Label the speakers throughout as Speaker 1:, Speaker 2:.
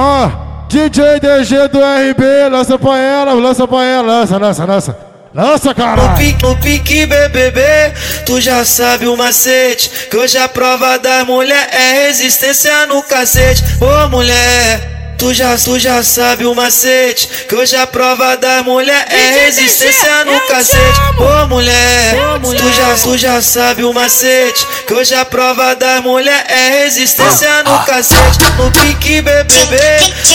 Speaker 1: Ah, DJ DG do RB, lança pra ela, lança pra ela, lança, lança, lança. Lança, cara!
Speaker 2: No pique, no pique BBB, tu já sabe o macete. Que hoje a prova da mulher é resistência no cacete. Ô mulher. Tu já, tu já sabe o macete Que hoje a prova da mulher é resistência no cacete. Ô mulher, tu já, tu já sabe o macete Que hoje a prova da mulher é resistência no cacete. No pique BBB,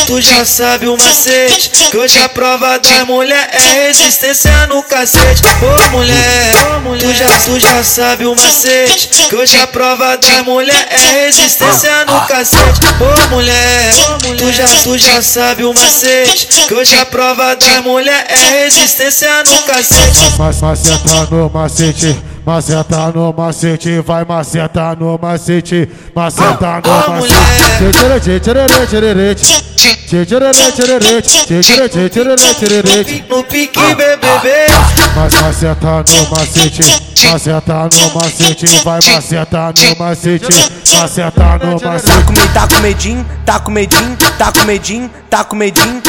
Speaker 2: tu já sabe o macete Que hoje a prova da mulher é resistência no cacete. Ô mulher, tu já, tu já sabe o macete Que hoje a prova da mulher é resistência no cacete. Ô mulher, tu já tu já sabe o macete. Que hoje a prova da mulher é resistência no cacete
Speaker 1: maceta no macete Maceta no macete, vai maceta no macete Maceta no macete
Speaker 2: No pique
Speaker 1: Mas maceta no macete Maceta no macete, vai maceta no macete Maceta no macete
Speaker 3: Tá com medinho, tá com medinho, tá com medinho, tá com medinho, tá com medinho,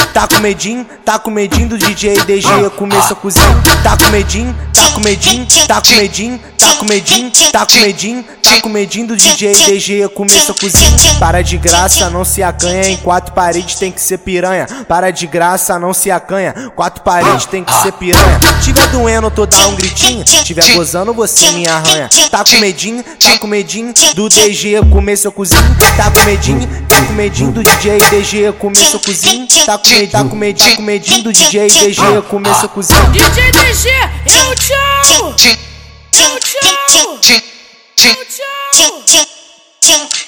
Speaker 3: tá com medinho do DJ DG começa a cozinhar. Tá com medinho, tá com medinho, tá com medinho, tá com medinho, tá com medinho, tá com medinho do DJ DG começa a cozinhar. Para de graça, não se acanha, em quatro paredes tem que ser piranha. Para de graça, não se acanha, quatro paredes tem que ser piranha. Tiver doendo, tô dá um gritinho, tiver gozando você me arranha. Tá com medinho, tá com medinho do DG começa a cozinhar. Tá com medinho, tá com medinho do DJ DG começa a cozinha. Tá com medinho, tá com medinho, tá com medinho do DJ DG começa a cozinhar.
Speaker 4: DJ DG, eu te amo! Eu te amo! Eu te amo!